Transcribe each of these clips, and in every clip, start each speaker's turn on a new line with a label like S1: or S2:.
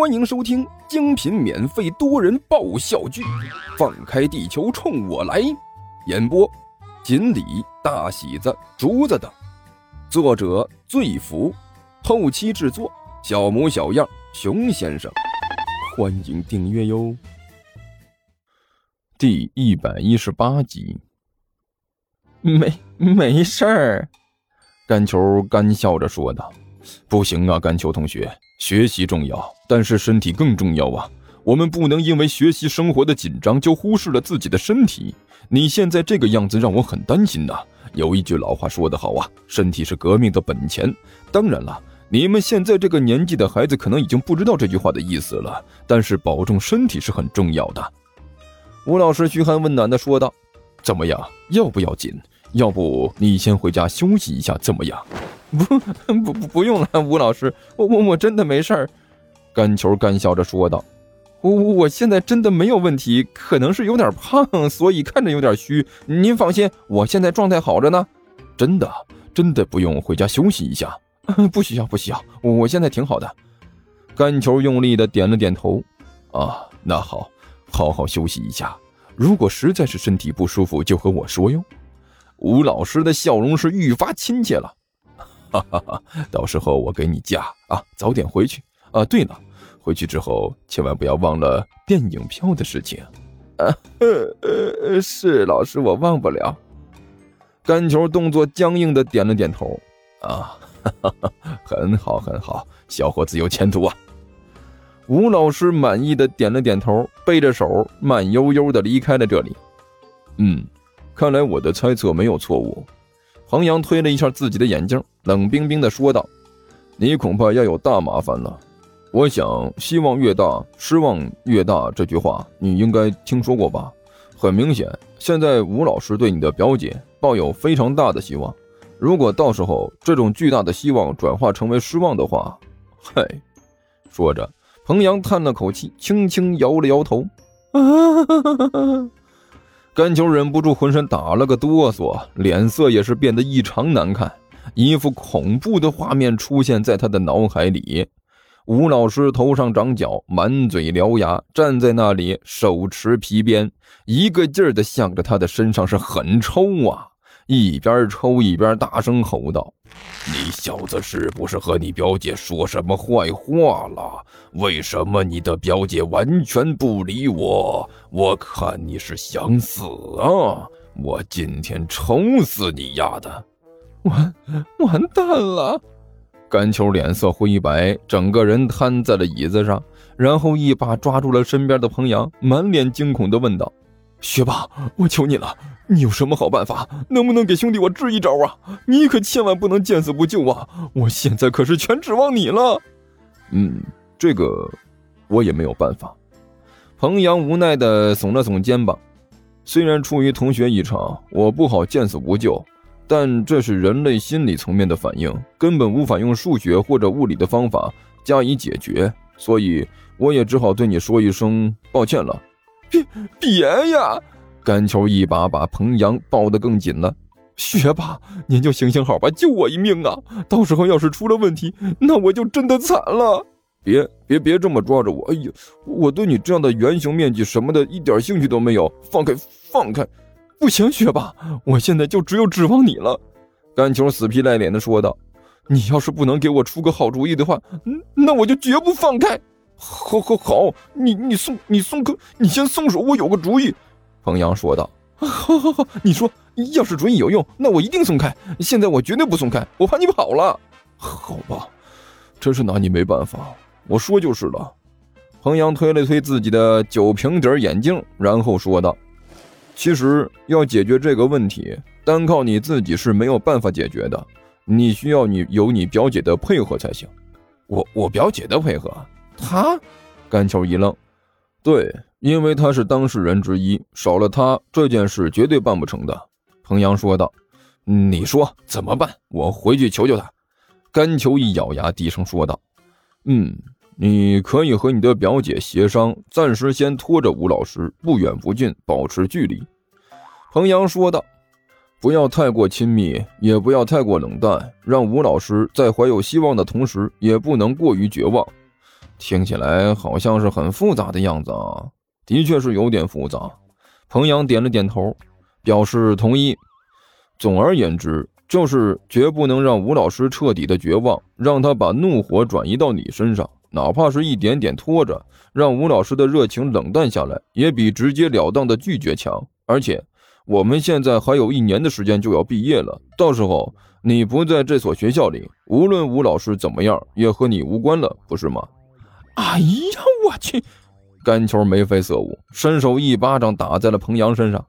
S1: 欢迎收听精品免费多人爆笑剧《放开地球冲我来》，演播：锦鲤、大喜子、竹子等，作者：醉福，后期制作：小模小样、熊先生。欢迎订阅哟。第一百一十八集，
S2: 没没事儿，
S1: 甘球干笑着说道：“不行啊，甘球同学。”学习重要，但是身体更重要啊！我们不能因为学习生活的紧张就忽视了自己的身体。你现在这个样子让我很担心呐。有一句老话说得好啊，身体是革命的本钱。当然了，你们现在这个年纪的孩子可能已经不知道这句话的意思了，但是保重身体是很重要的。吴老师嘘寒问暖地说道：“怎么样？要不要紧？要不你先回家休息一下，怎么样？”
S2: 不不不不用了，吴老师，我我我真的没事儿。
S1: 甘球干笑着说道：“
S2: 我我我现在真的没有问题，可能是有点胖，所以看着有点虚。您放心，我现在状态好着呢。
S1: 真的真的不用回家休息一下？
S2: 不需要不需要，我现在挺好的。”
S1: 甘球用力的点了点头。啊，那好，好好休息一下。如果实在是身体不舒服，就和我说哟。吴老师的笑容是愈发亲切了。哈哈哈！到时候我给你假啊，早点回去啊。对了，回去之后千万不要忘了电影票的事情。
S2: 呃，是老师，我忘不了。
S1: 甘球动作僵硬的点了点头。啊，哈哈，很好很好，小伙子有前途啊。吴老师满意的点了点头，背着手慢悠悠的离开了这里。嗯，看来我的猜测没有错误。彭阳推了一下自己的眼镜，冷冰冰的说道：“你恐怕要有大麻烦了。我想，希望越大，失望越大。这句话你应该听说过吧？很明显，现在吴老师对你的表姐抱有非常大的希望。如果到时候这种巨大的希望转化成为失望的话，嗨。”说着，彭阳叹了口气，轻轻摇了摇头。啊 甘球忍不住浑身打了个哆嗦，脸色也是变得异常难看，一副恐怖的画面出现在他的脑海里。吴老师头上长角，满嘴獠牙，站在那里，手持皮鞭，一个劲儿的向着他的身上是狠抽啊！一边抽一边大声吼道：“你小子是不是和你表姐说什么坏话了？为什么你的表姐完全不理我？我看你是想死啊！我今天抽死你丫的！
S2: 完 完蛋了！”
S1: 甘秋脸色灰白，整个人瘫在了椅子上，然后一把抓住了身边的彭阳，满脸惊恐地问道：“学霸，我求你了！”你有什么好办法？能不能给兄弟我支一招啊？你可千万不能见死不救啊！我现在可是全指望你了。嗯，这个我也没有办法。彭阳无奈的耸了耸肩膀。虽然出于同学一场，我不好见死不救，但这是人类心理层面的反应，根本无法用数学或者物理的方法加以解决，所以我也只好对你说一声抱歉了。
S2: 别 别呀！
S1: 甘球一把把彭阳抱得更紧了，
S2: 学霸，您就行行好吧，救我一命啊！到时候要是出了问题，那我就真的惨了。
S1: 别别别这么抓着我！哎呀，我对你这样的圆形面积什么的一点兴趣都没有。放开，放开！
S2: 不行，学霸，我现在就只有指望你了。
S1: 甘球死皮赖脸的说道：“
S2: 你要是不能给我出个好主意的话，那我就绝不放开。”
S1: 好，好，好，你你松，你松开，你先松手，我有个主意。彭阳说道：“
S2: 好，好，好，你说，要是主意有用，那我一定松开。现在我绝对不松开，我怕你跑了。
S1: 好吧，真是拿你没办法。我说就是了。”彭阳推了推自己的酒瓶底眼镜，然后说道：“其实要解决这个问题，单靠你自己是没有办法解决的。你需要你有你表姐的配合才行。
S2: 我我表姐的配合？她？”
S1: 甘秋一愣，对。因为他是当事人之一，少了他，这件事绝对办不成的。”彭阳说道。“你说怎么办？我回去求求他。”甘球一咬牙，低声说道：“嗯，你可以和你的表姐协商，暂时先拖着吴老师，不远不近，保持距离。”彭阳说道：“不要太过亲密，也不要太过冷淡，让吴老师在怀有希望的同时，也不能过于绝望。”听起来好像是很复杂的样子啊，的确是有点复杂。彭阳点了点头，表示同意。总而言之，就是绝不能让吴老师彻底的绝望，让他把怒火转移到你身上，哪怕是一点点拖着，让吴老师的热情冷淡下来，也比直截了当的拒绝强。而且，我们现在还有一年的时间就要毕业了，到时候你不在这所学校里，无论吴老师怎么样，也和你无关了，不是吗？
S2: 哎呀，我去！
S1: 甘球眉飞色舞，伸手一巴掌打在了彭阳身上。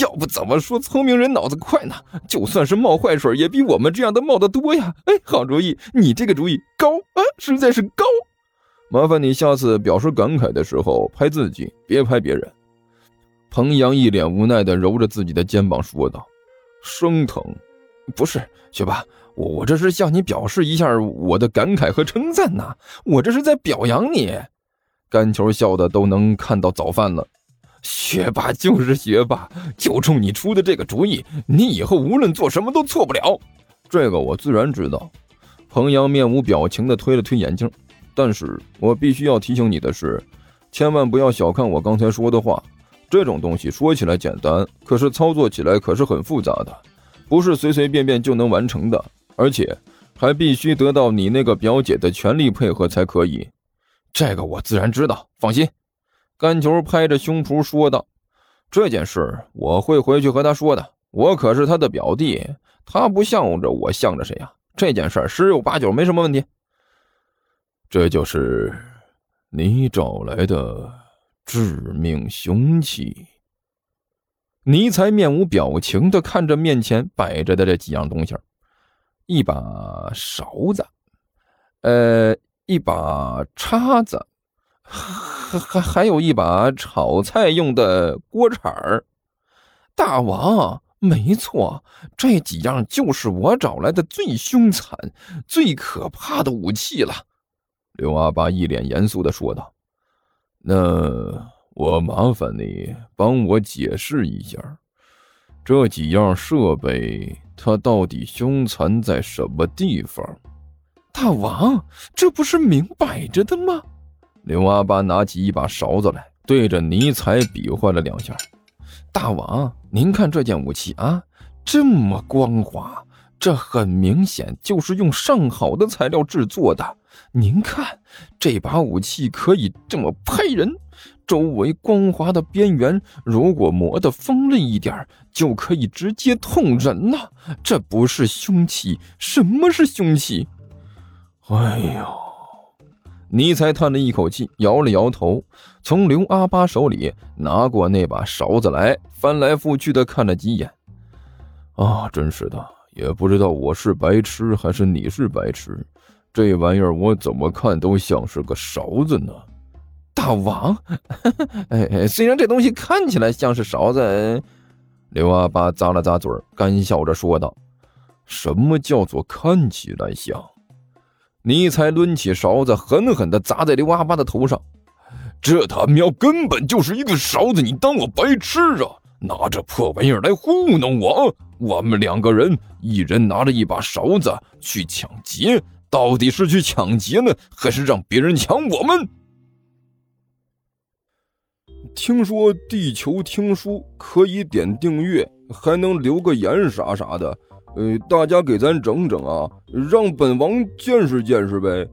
S2: 要不怎么说聪明人脑子快呢？就算是冒坏水，也比我们这样的冒的多呀！哎，好主意，你这个主意高啊，实在是高。
S1: 麻烦你下次表示感慨的时候拍自己，别拍别人。彭阳一脸无奈地揉着自己的肩膀说道：“生疼，
S2: 不是学霸。”我我这是向你表示一下我的感慨和称赞呐，我这是在表扬你。
S1: 甘球笑的都能看到早饭了。
S2: 学霸就是学霸，就冲你出的这个主意，你以后无论做什么都错不了。
S1: 这个我自然知道。彭阳面无表情的推了推眼镜，但是我必须要提醒你的是，千万不要小看我刚才说的话。这种东西说起来简单，可是操作起来可是很复杂的，不是随随便便就能完成的。而且还必须得到你那个表姐的全力配合才可以，
S2: 这个我自然知道，放心。
S1: 甘球拍着胸脯说道：“这件事我会回去和他说的，我可是他的表弟，他不向着我向着谁呀？这件事十有八九没什么问题。这就是你找来的致命凶器。”尼才面无表情的看着面前摆着的这几样东西。一把勺子，呃，一把叉子，还还还有一把炒菜用的锅铲儿。
S2: 大王，没错，这几样就是我找来的最凶残、最可怕的武器了。
S1: 刘阿八一脸严肃的说道：“那我麻烦你帮我解释一下，这几样设备。”它到底凶残在什么地方？
S2: 大王，这不是明摆着的吗？
S1: 刘阿八拿起一把勺子来，对着尼采比划了两下。
S2: 大王，您看这件武器啊，这么光滑，这很明显就是用上好的材料制作的。您看，这把武器可以这么拍人。周围光滑的边缘，如果磨得锋利一点，就可以直接捅人了。这不是凶器，什么是凶器？
S1: 哎呦！尼才叹了一口气，摇了摇头，从刘阿八手里拿过那把勺子来，翻来覆去的看了几眼。啊，真是的，也不知道我是白痴还是你是白痴，这玩意儿我怎么看都像是个勺子呢。
S2: 大王，哎，虽然这东西看起来像是勺子，
S1: 刘阿八咂了咂嘴，干笑着说道：“什么叫做看起来像？”尼才抡起勺子，狠狠地砸在刘阿八的头上。
S3: 这他喵根本就是一个勺子！你当我白痴啊？拿这破玩意儿来糊弄我？我们两个人，一人拿着一把勺子去抢劫，到底是去抢劫呢，还是让别人抢我们？
S4: 听说地球听书可以点订阅，还能留个言啥啥的，呃，大家给咱整整啊，让本王见识见识呗。